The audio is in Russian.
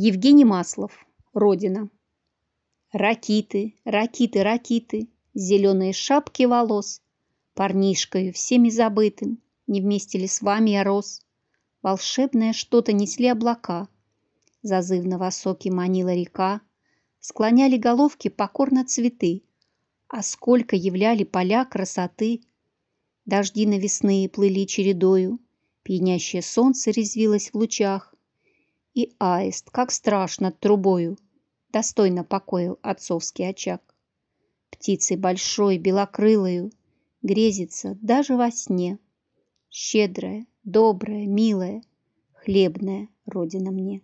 Евгений Маслов. Родина. Ракиты, ракиты, ракиты, зеленые шапки волос, парнишкою всеми забытым, не вместе ли с вами я рос? Волшебное что-то несли облака, зазывно высокий манила река, склоняли головки покорно цветы, а сколько являли поля красоты. Дожди навесные плыли чередою, пьянящее солнце резвилось в лучах, и аист, как страшно трубою, достойно покоил отцовский очаг. Птицей большой, белокрылою, грезится даже во сне. Щедрая, добрая, милая, хлебная родина мне.